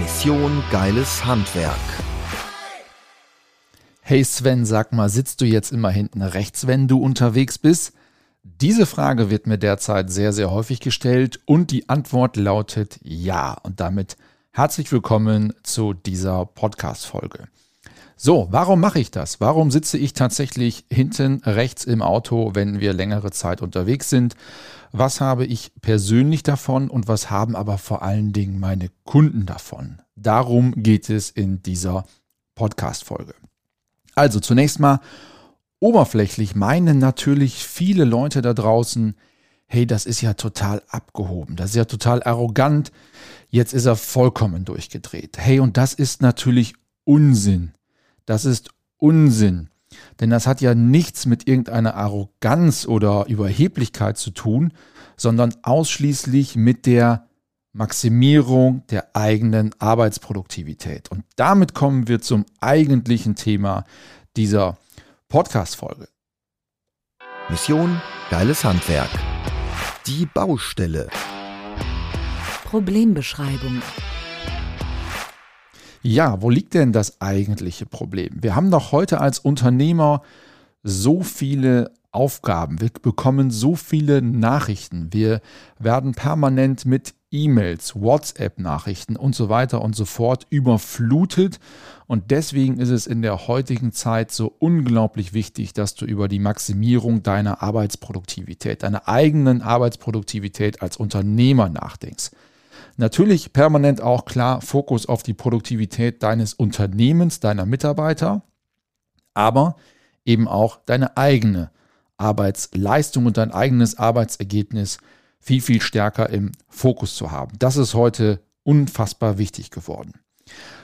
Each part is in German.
Mission Geiles Handwerk. Hey Sven, sag mal, sitzt du jetzt immer hinten rechts, wenn du unterwegs bist? Diese Frage wird mir derzeit sehr, sehr häufig gestellt und die Antwort lautet ja. Und damit herzlich willkommen zu dieser Podcast-Folge. So, warum mache ich das? Warum sitze ich tatsächlich hinten rechts im Auto, wenn wir längere Zeit unterwegs sind? Was habe ich persönlich davon und was haben aber vor allen Dingen meine Kunden davon? Darum geht es in dieser Podcast-Folge. Also zunächst mal oberflächlich meinen natürlich viele Leute da draußen, hey, das ist ja total abgehoben, das ist ja total arrogant, jetzt ist er vollkommen durchgedreht. Hey, und das ist natürlich Unsinn. Das ist Unsinn. Denn das hat ja nichts mit irgendeiner Arroganz oder Überheblichkeit zu tun, sondern ausschließlich mit der Maximierung der eigenen Arbeitsproduktivität. Und damit kommen wir zum eigentlichen Thema dieser Podcast-Folge. Mission Geiles Handwerk. Die Baustelle. Problembeschreibung. Ja, wo liegt denn das eigentliche Problem? Wir haben doch heute als Unternehmer so viele Aufgaben, wir bekommen so viele Nachrichten, wir werden permanent mit E-Mails, WhatsApp-Nachrichten und so weiter und so fort überflutet. Und deswegen ist es in der heutigen Zeit so unglaublich wichtig, dass du über die Maximierung deiner Arbeitsproduktivität, deiner eigenen Arbeitsproduktivität als Unternehmer nachdenkst. Natürlich permanent auch klar Fokus auf die Produktivität deines Unternehmens, deiner Mitarbeiter, aber eben auch deine eigene Arbeitsleistung und dein eigenes Arbeitsergebnis viel, viel stärker im Fokus zu haben. Das ist heute unfassbar wichtig geworden.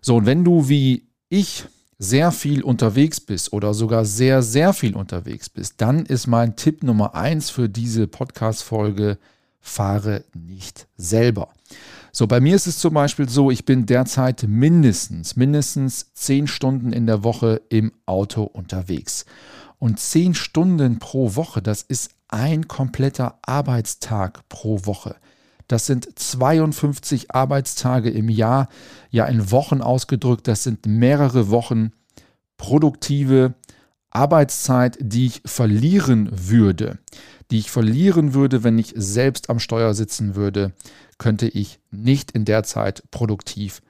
So, und wenn du wie ich sehr viel unterwegs bist oder sogar sehr, sehr viel unterwegs bist, dann ist mein Tipp Nummer eins für diese Podcast-Folge, fahre nicht selber. So, bei mir ist es zum Beispiel so, ich bin derzeit mindestens, mindestens zehn Stunden in der Woche im Auto unterwegs. Und zehn Stunden pro Woche, das ist ein kompletter Arbeitstag pro Woche. Das sind 52 Arbeitstage im Jahr, ja in Wochen ausgedrückt, das sind mehrere Wochen produktive Arbeitszeit, die ich verlieren würde, die ich verlieren würde, wenn ich selbst am Steuer sitzen würde, könnte ich nicht in der Zeit produktiv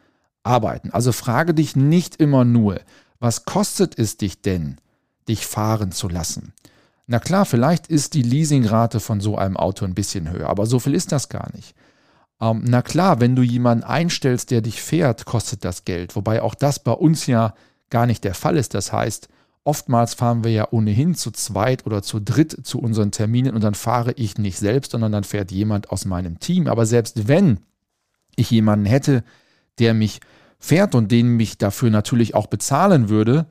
arbeiten. Also frage dich nicht immer nur, was kostet es dich denn, dich fahren zu lassen? Na klar, vielleicht ist die Leasingrate von so einem Auto ein bisschen höher, aber so viel ist das gar nicht. Ähm, na klar, wenn du jemanden einstellst, der dich fährt, kostet das Geld, wobei auch das bei uns ja gar nicht der Fall ist. Das heißt, oftmals fahren wir ja ohnehin zu zweit oder zu dritt zu unseren Terminen und dann fahre ich nicht selbst, sondern dann fährt jemand aus meinem Team. Aber selbst wenn ich jemanden hätte, der mich fährt und den mich dafür natürlich auch bezahlen würde,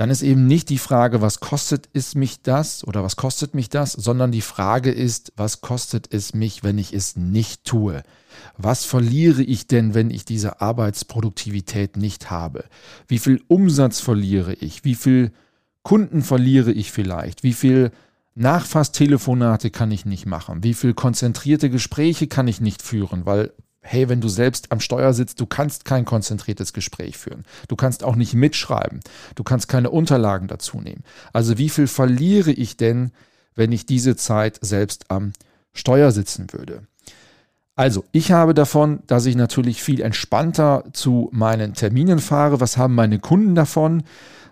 dann ist eben nicht die Frage, was kostet es mich das oder was kostet mich das, sondern die Frage ist, was kostet es mich, wenn ich es nicht tue? Was verliere ich denn, wenn ich diese Arbeitsproduktivität nicht habe? Wie viel Umsatz verliere ich? Wie viel Kunden verliere ich vielleicht? Wie viel Nachfasstelefonate kann ich nicht machen? Wie viel konzentrierte Gespräche kann ich nicht führen, weil hey, wenn du selbst am Steuer sitzt, du kannst kein konzentriertes Gespräch führen. Du kannst auch nicht mitschreiben. Du kannst keine Unterlagen dazu nehmen. Also wie viel verliere ich denn, wenn ich diese Zeit selbst am Steuer sitzen würde? Also, ich habe davon, dass ich natürlich viel entspannter zu meinen Terminen fahre. Was haben meine Kunden davon?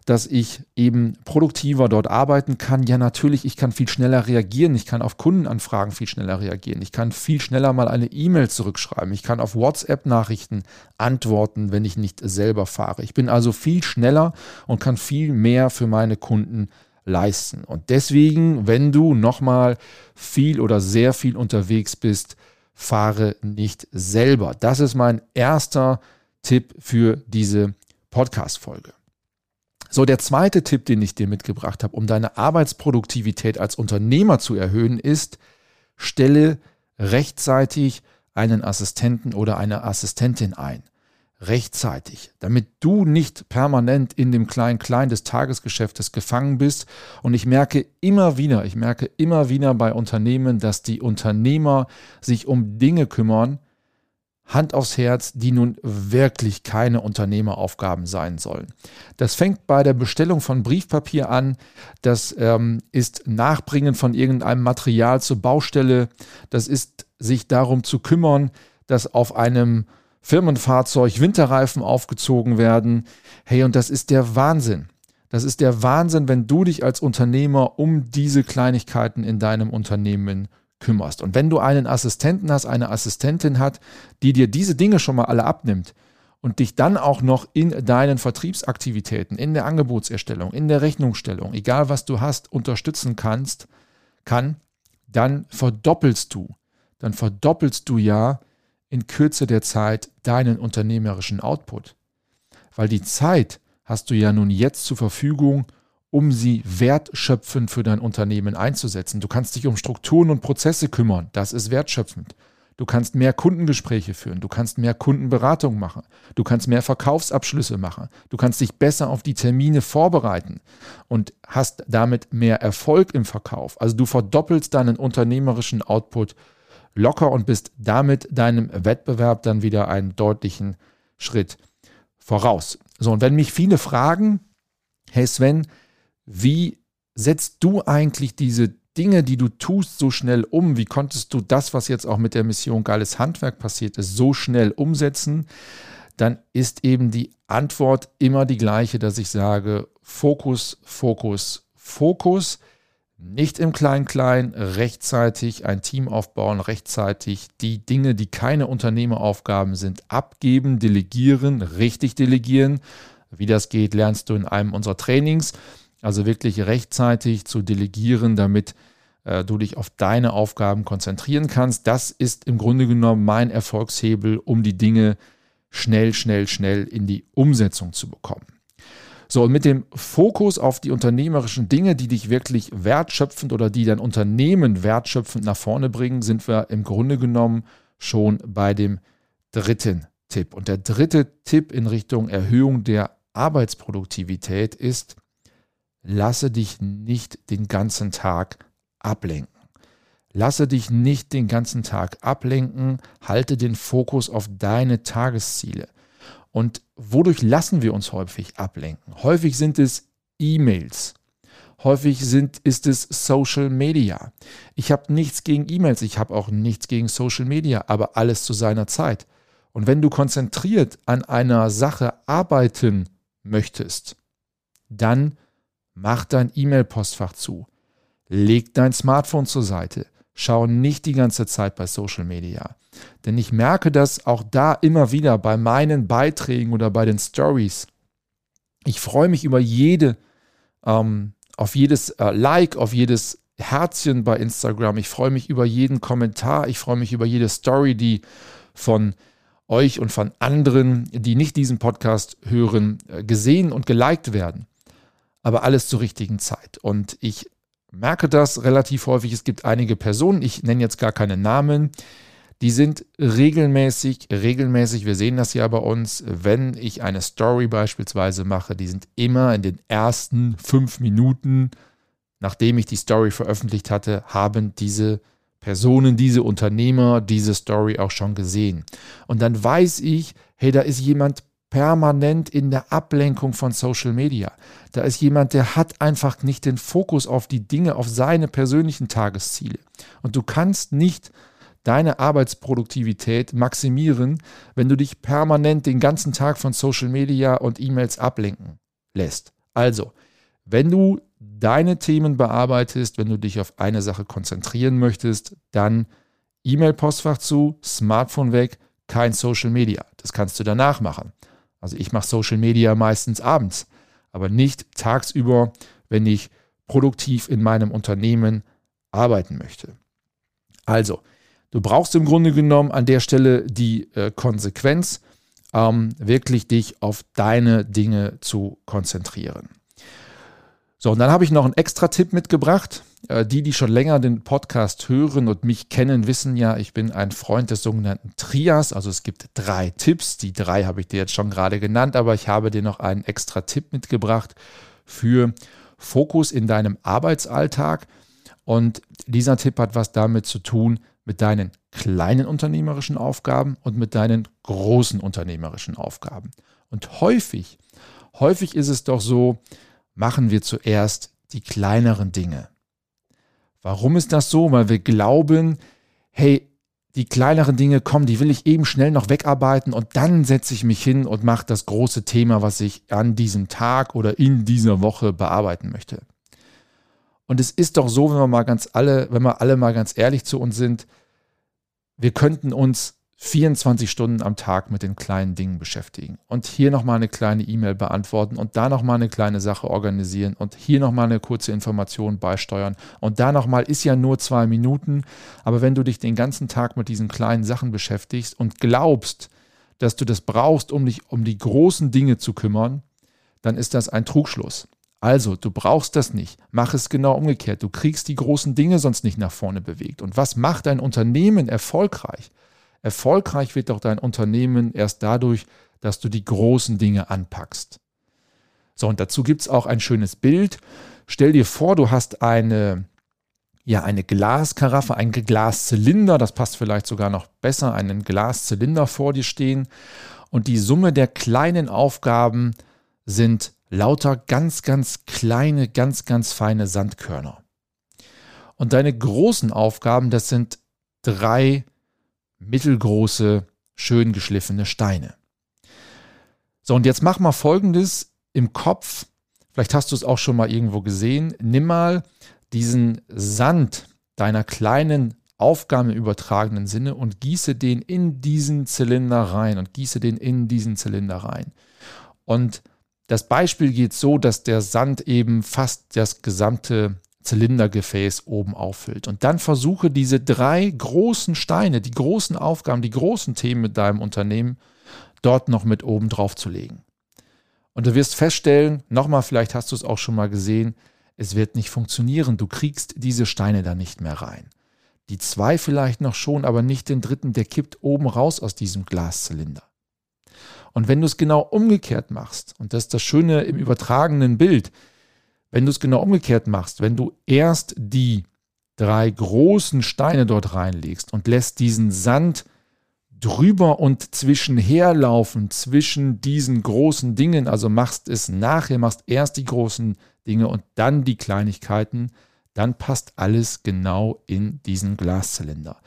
Dass ich eben produktiver dort arbeiten kann. Ja, natürlich, ich kann viel schneller reagieren. Ich kann auf Kundenanfragen viel schneller reagieren. Ich kann viel schneller mal eine E-Mail zurückschreiben. Ich kann auf WhatsApp-Nachrichten antworten, wenn ich nicht selber fahre. Ich bin also viel schneller und kann viel mehr für meine Kunden leisten. Und deswegen, wenn du nochmal viel oder sehr viel unterwegs bist, fahre nicht selber. Das ist mein erster Tipp für diese Podcast-Folge. So, der zweite Tipp, den ich dir mitgebracht habe, um deine Arbeitsproduktivität als Unternehmer zu erhöhen, ist, stelle rechtzeitig einen Assistenten oder eine Assistentin ein. Rechtzeitig, damit du nicht permanent in dem Klein-Klein des Tagesgeschäftes gefangen bist. Und ich merke immer wieder, ich merke immer wieder bei Unternehmen, dass die Unternehmer sich um Dinge kümmern, Hand aufs Herz, die nun wirklich keine Unternehmeraufgaben sein sollen. Das fängt bei der Bestellung von Briefpapier an, das ähm, ist Nachbringen von irgendeinem Material zur Baustelle, das ist sich darum zu kümmern, dass auf einem Firmenfahrzeug Winterreifen aufgezogen werden. Hey, und das ist der Wahnsinn. Das ist der Wahnsinn, wenn du dich als Unternehmer um diese Kleinigkeiten in deinem Unternehmen kümmerst. Und wenn du einen Assistenten hast, eine Assistentin hat, die dir diese Dinge schon mal alle abnimmt und dich dann auch noch in deinen Vertriebsaktivitäten, in der Angebotserstellung, in der Rechnungsstellung, egal was du hast, unterstützen kannst, kann, dann verdoppelst du, dann verdoppelst du ja in Kürze der Zeit deinen unternehmerischen Output. Weil die Zeit hast du ja nun jetzt zur Verfügung, um sie wertschöpfend für dein Unternehmen einzusetzen. Du kannst dich um Strukturen und Prozesse kümmern. Das ist wertschöpfend. Du kannst mehr Kundengespräche führen. Du kannst mehr Kundenberatung machen. Du kannst mehr Verkaufsabschlüsse machen. Du kannst dich besser auf die Termine vorbereiten und hast damit mehr Erfolg im Verkauf. Also du verdoppelst deinen unternehmerischen Output locker und bist damit deinem Wettbewerb dann wieder einen deutlichen Schritt voraus. So, und wenn mich viele fragen, hey Sven, wie setzt du eigentlich diese Dinge, die du tust, so schnell um? Wie konntest du das, was jetzt auch mit der Mission Geiles Handwerk passiert ist, so schnell umsetzen? Dann ist eben die Antwort immer die gleiche, dass ich sage, Fokus, Fokus, Fokus. Nicht im Klein-Klein, rechtzeitig ein Team aufbauen, rechtzeitig die Dinge, die keine Unternehmeraufgaben sind, abgeben, delegieren, richtig delegieren. Wie das geht, lernst du in einem unserer Trainings. Also wirklich rechtzeitig zu delegieren, damit äh, du dich auf deine Aufgaben konzentrieren kannst. Das ist im Grunde genommen mein Erfolgshebel, um die Dinge schnell, schnell, schnell in die Umsetzung zu bekommen. So, und mit dem Fokus auf die unternehmerischen Dinge, die dich wirklich wertschöpfend oder die dein Unternehmen wertschöpfend nach vorne bringen, sind wir im Grunde genommen schon bei dem dritten Tipp. Und der dritte Tipp in Richtung Erhöhung der Arbeitsproduktivität ist, lasse dich nicht den ganzen Tag ablenken. Lasse dich nicht den ganzen Tag ablenken, halte den Fokus auf deine Tagesziele. Und wodurch lassen wir uns häufig ablenken? Häufig sind es E-Mails. Häufig sind, ist es Social Media. Ich habe nichts gegen E-Mails, ich habe auch nichts gegen Social Media, aber alles zu seiner Zeit. Und wenn du konzentriert an einer Sache arbeiten möchtest, dann Mach dein E-Mail-Postfach zu. Leg dein Smartphone zur Seite. Schau nicht die ganze Zeit bei Social Media. Denn ich merke das auch da immer wieder bei meinen Beiträgen oder bei den Stories. Ich freue mich über jede, ähm, auf jedes äh, Like, auf jedes Herzchen bei Instagram. Ich freue mich über jeden Kommentar. Ich freue mich über jede Story, die von euch und von anderen, die nicht diesen Podcast hören, äh, gesehen und geliked werden aber alles zur richtigen Zeit. Und ich merke das relativ häufig. Es gibt einige Personen, ich nenne jetzt gar keine Namen, die sind regelmäßig, regelmäßig, wir sehen das ja bei uns, wenn ich eine Story beispielsweise mache, die sind immer in den ersten fünf Minuten, nachdem ich die Story veröffentlicht hatte, haben diese Personen, diese Unternehmer diese Story auch schon gesehen. Und dann weiß ich, hey, da ist jemand permanent in der Ablenkung von Social Media. Da ist jemand, der hat einfach nicht den Fokus auf die Dinge, auf seine persönlichen Tagesziele. Und du kannst nicht deine Arbeitsproduktivität maximieren, wenn du dich permanent den ganzen Tag von Social Media und E-Mails ablenken lässt. Also, wenn du deine Themen bearbeitest, wenn du dich auf eine Sache konzentrieren möchtest, dann E-Mail-Postfach zu, Smartphone weg, kein Social Media. Das kannst du danach machen. Also ich mache Social Media meistens abends, aber nicht tagsüber, wenn ich produktiv in meinem Unternehmen arbeiten möchte. Also, du brauchst im Grunde genommen an der Stelle die äh, Konsequenz. ähm, wirklich dich auf deine Dinge zu konzentrieren. So, und dann habe ich noch einen extra Tipp mitgebracht. Äh, die, die schon länger den Podcast hören und mich kennen, wissen ja, ich bin ein Freund des sogenannten Trias. Also es gibt drei Tipps. Die drei habe ich dir jetzt schon gerade genannt, aber ich habe dir noch einen extra Tipp mitgebracht für Fokus in deinem Arbeitsalltag. Und dieser Tipp hat was damit zu tun mit deinen kleinen unternehmerischen Aufgaben und mit deinen großen unternehmerischen Aufgaben. Und häufig, häufig ist es doch so, machen wir zuerst die kleineren Dinge. Warum ist das so? Weil wir glauben, hey, die kleineren Dinge kommen, die will ich eben schnell noch wegarbeiten und dann setze ich mich hin und mache das große Thema, was ich an diesem Tag oder in dieser Woche bearbeiten möchte. Und es ist doch so, wenn wir mal ganz alle, wenn wir alle mal ganz ehrlich zu uns sind, wir könnten uns 24 Stunden am Tag mit den kleinen Dingen beschäftigen und hier nochmal eine kleine E-Mail beantworten und da nochmal eine kleine Sache organisieren und hier nochmal eine kurze Information beisteuern und da nochmal ist ja nur zwei Minuten, aber wenn du dich den ganzen Tag mit diesen kleinen Sachen beschäftigst und glaubst, dass du das brauchst, um dich um die großen Dinge zu kümmern, dann ist das ein Trugschluss. Also, du brauchst das nicht. Mach es genau umgekehrt. Du kriegst die großen Dinge sonst nicht nach vorne bewegt. Und was macht ein Unternehmen erfolgreich? Erfolgreich wird doch dein Unternehmen erst dadurch, dass du die großen Dinge anpackst. So, und dazu gibt es auch ein schönes Bild. Stell dir vor, du hast eine, ja, eine Glaskaraffe, einen Glaszylinder, das passt vielleicht sogar noch besser, einen Glaszylinder vor dir stehen. Und die Summe der kleinen Aufgaben sind lauter ganz, ganz kleine, ganz, ganz feine Sandkörner. Und deine großen Aufgaben, das sind drei mittelgroße, schön geschliffene Steine. So, und jetzt mach mal folgendes im Kopf. Vielleicht hast du es auch schon mal irgendwo gesehen. Nimm mal diesen Sand deiner kleinen Aufgaben im übertragenen Sinne und gieße den in diesen Zylinder rein und gieße den in diesen Zylinder rein. Und das Beispiel geht so, dass der Sand eben fast das gesamte Zylindergefäß oben auffüllt. Und dann versuche diese drei großen Steine, die großen Aufgaben, die großen Themen mit deinem Unternehmen dort noch mit oben drauf zu legen. Und du wirst feststellen, nochmal, vielleicht hast du es auch schon mal gesehen, es wird nicht funktionieren. Du kriegst diese Steine da nicht mehr rein. Die zwei vielleicht noch schon, aber nicht den dritten, der kippt oben raus aus diesem Glaszylinder. Und wenn du es genau umgekehrt machst, und das ist das Schöne im übertragenen Bild, wenn du es genau umgekehrt machst, wenn du erst die drei großen Steine dort reinlegst und lässt diesen Sand drüber und zwischenher laufen zwischen diesen großen Dingen, also machst es nachher, machst erst die großen Dinge und dann die Kleinigkeiten, dann passt alles genau in diesen Glaszylinder.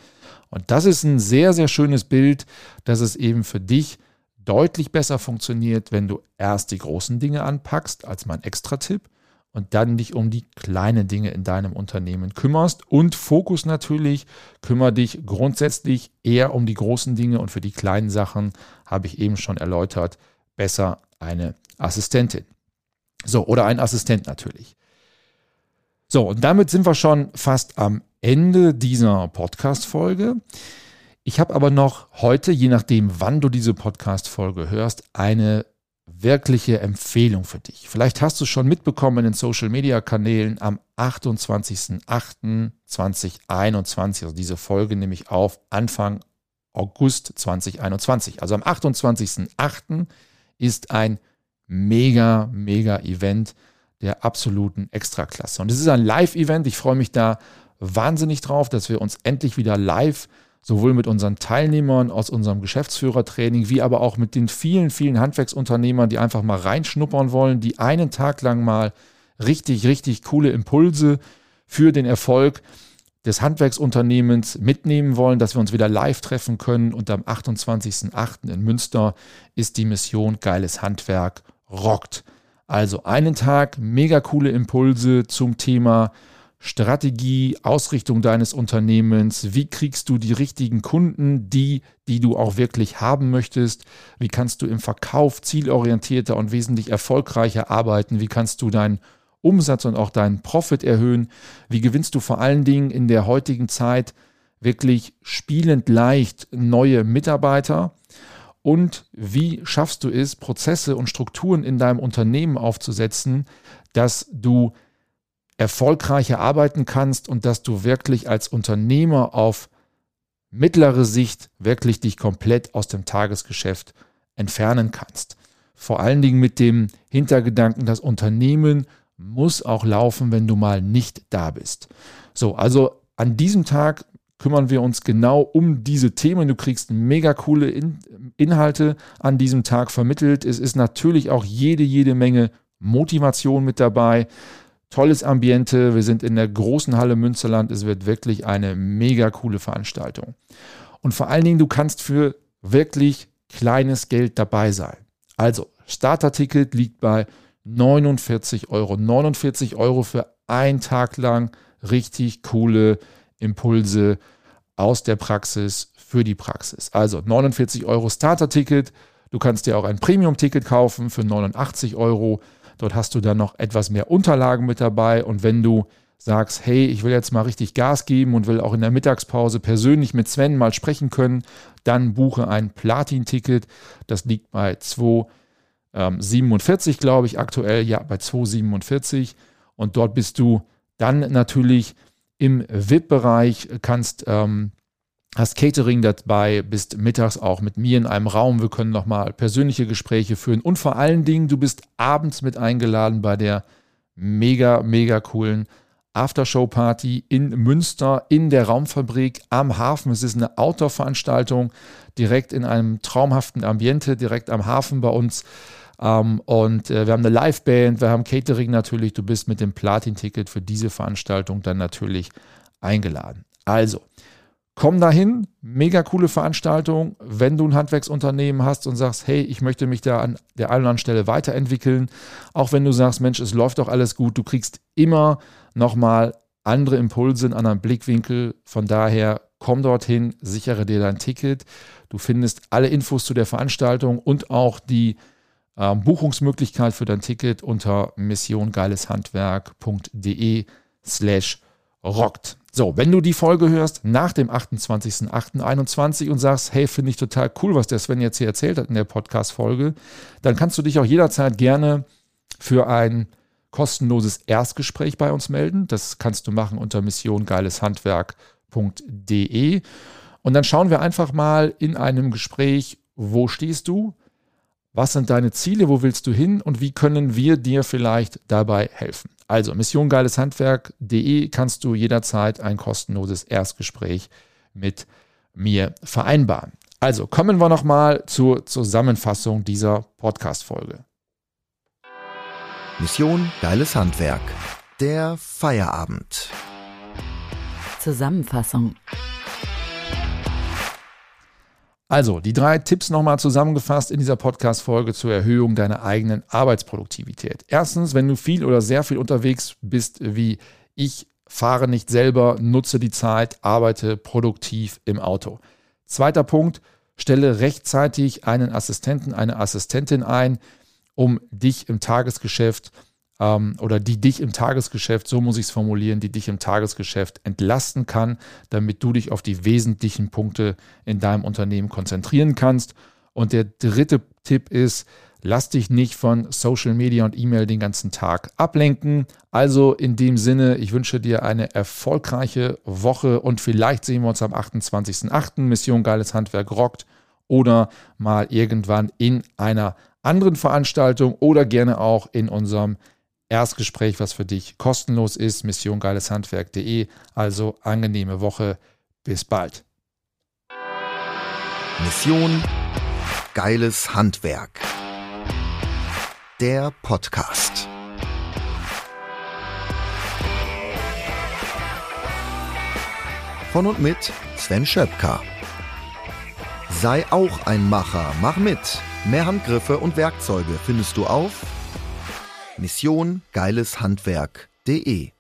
Und das ist ein sehr, sehr schönes Bild, dass es eben für dich deutlich besser funktioniert, wenn du erst die großen Dinge anpackst, als mein Extra-Tipp und dann dich um die kleinen Dinge in deinem Unternehmen kümmerst. Und Fokus natürlich, kümmere dich grundsätzlich eher um die großen Dinge und für die kleinen Sachen habe ich eben schon erläutert, besser eine Assistentin. So, oder ein Assistent natürlich. So, und damit sind wir schon fast am Ende dieser Podcast-Folge. Ich habe aber noch heute, je nachdem, wann du diese Podcast-Folge hörst, eine wirkliche Empfehlung für dich. Vielleicht hast du es schon mitbekommen in den Social Media Kanälen am 28.08.2021. Also diese Folge nehme ich auf Anfang August 2021. Also am 28.08. ist ein mega, mega Event der absoluten Extraklasse. Und es ist ein Live-Event. Ich freue mich da wahnsinnig drauf, dass wir uns endlich wieder live sowohl mit unseren Teilnehmern aus unserem Geschäftsführertraining, wie aber auch mit den vielen, vielen Handwerksunternehmern, die einfach mal reinschnuppern wollen, die einen Tag lang mal richtig, richtig coole Impulse für den Erfolg des Handwerksunternehmens mitnehmen wollen, dass wir uns wieder live treffen können. Und am 28.08. in Münster ist die Mission Geiles Handwerk rockt. Also einen Tag, mega coole Impulse zum Thema Strategie, Ausrichtung deines Unternehmens, wie kriegst du die richtigen Kunden, die, die du auch wirklich haben möchtest, wie kannst du im Verkauf zielorientierter und wesentlich erfolgreicher arbeiten, wie kannst du deinen Umsatz und auch deinen Profit erhöhen, wie gewinnst du vor allen Dingen in der heutigen Zeit wirklich spielend leicht neue Mitarbeiter? Und wie schaffst du es, Prozesse und Strukturen in deinem Unternehmen aufzusetzen, dass du erfolgreicher arbeiten kannst und dass du wirklich als Unternehmer auf mittlere Sicht wirklich dich komplett aus dem Tagesgeschäft entfernen kannst. Vor allen Dingen mit dem Hintergedanken, das Unternehmen muss auch laufen, wenn du mal nicht da bist. So, also an diesem Tag kümmern wir uns genau um diese Themen. Du kriegst mega coole In Inhalte an diesem Tag vermittelt. Es ist natürlich auch jede, jede Menge Motivation mit dabei. Tolles Ambiente. Wir sind in der großen Halle Münsterland. Es wird wirklich eine mega coole Veranstaltung. Und vor allen Dingen, du kannst für wirklich kleines Geld dabei sein. Also, Starterticket liegt bei 49 Euro. 49 Euro für einen Tag lang richtig coole Impulse aus der Praxis für die Praxis. Also 49 Euro Starter-Ticket. Du kannst dir auch ein Premium-Ticket kaufen für 89 Euro. Dort hast du dann noch etwas mehr Unterlagen mit dabei. Und wenn du sagst, hey, ich will jetzt mal richtig Gas geben und will auch in der Mittagspause persönlich mit Sven mal sprechen können, dann buche ein Platin-Ticket. Das liegt bei 2,47, glaube ich, aktuell. Ja, bei 2,47. Und dort bist du dann natürlich im VIP-Bereich, kannst ähm, hast Catering dabei, bist mittags auch mit mir in einem Raum. Wir können nochmal persönliche Gespräche führen und vor allen Dingen, du bist abends mit eingeladen bei der mega, mega coolen Aftershow-Party in Münster in der Raumfabrik am Hafen. Es ist eine Outdoor-Veranstaltung direkt in einem traumhaften Ambiente, direkt am Hafen bei uns. Ähm, und äh, wir haben eine Liveband, wir haben Catering natürlich. Du bist mit dem Platin-Ticket für diese Veranstaltung dann natürlich eingeladen. Also, komm dahin, mega coole Veranstaltung. Wenn du ein Handwerksunternehmen hast und sagst, hey, ich möchte mich da an der einen oder anderen Stelle weiterentwickeln, auch wenn du sagst, Mensch, es läuft doch alles gut, du kriegst immer nochmal andere Impulse in anderen Blickwinkel. Von daher komm dorthin, sichere dir dein Ticket. Du findest alle Infos zu der Veranstaltung und auch die äh, Buchungsmöglichkeit für dein Ticket unter missiongeileshandwerk.de slash rockt. So, wenn du die Folge hörst nach dem 28.08.21 und sagst, hey, finde ich total cool, was der Sven jetzt hier erzählt hat in der Podcast-Folge, dann kannst du dich auch jederzeit gerne für ein kostenloses Erstgespräch bei uns melden. Das kannst du machen unter missiongeileshandwerk.de. Und dann schauen wir einfach mal in einem Gespräch, wo stehst du, was sind deine Ziele? Wo willst du hin? Und wie können wir dir vielleicht dabei helfen? Also missiongeileshandwerk.de kannst du jederzeit ein kostenloses Erstgespräch mit mir vereinbaren. Also kommen wir nochmal zur Zusammenfassung dieser Podcast-Folge. Mission Geiles Handwerk. Der Feierabend. Zusammenfassung. Also, die drei Tipps nochmal zusammengefasst in dieser Podcast-Folge zur Erhöhung deiner eigenen Arbeitsproduktivität. Erstens, wenn du viel oder sehr viel unterwegs bist, wie ich, fahre nicht selber, nutze die Zeit, arbeite produktiv im Auto. Zweiter Punkt, stelle rechtzeitig einen Assistenten, eine Assistentin ein, um dich im Tagesgeschäft zu ähm, oder die dich im Tagesgeschäft, so muss ich es formulieren, die dich im Tagesgeschäft entlasten kann, damit du dich auf die wesentlichen Punkte in deinem Unternehmen konzentrieren kannst. Und der dritte Tipp ist, lass dich nicht von Social Media und E-Mail den ganzen Tag ablenken. Also in dem Sinne, ich wünsche dir eine erfolgreiche Woche und vielleicht sehen wir uns am 28.08. Mission Geiles Handwerk rockt oder mal irgendwann in einer anderen Veranstaltung oder gerne auch in unserem Erstgespräch, was für dich kostenlos ist, missiongeileshandwerk.de. Also angenehme Woche. Bis bald. Mission Geiles Handwerk. Der Podcast. Von und mit Sven Schöpker. Sei auch ein Macher, mach mit. Mehr Handgriffe und Werkzeuge findest du auf Mission geileshandwerk.de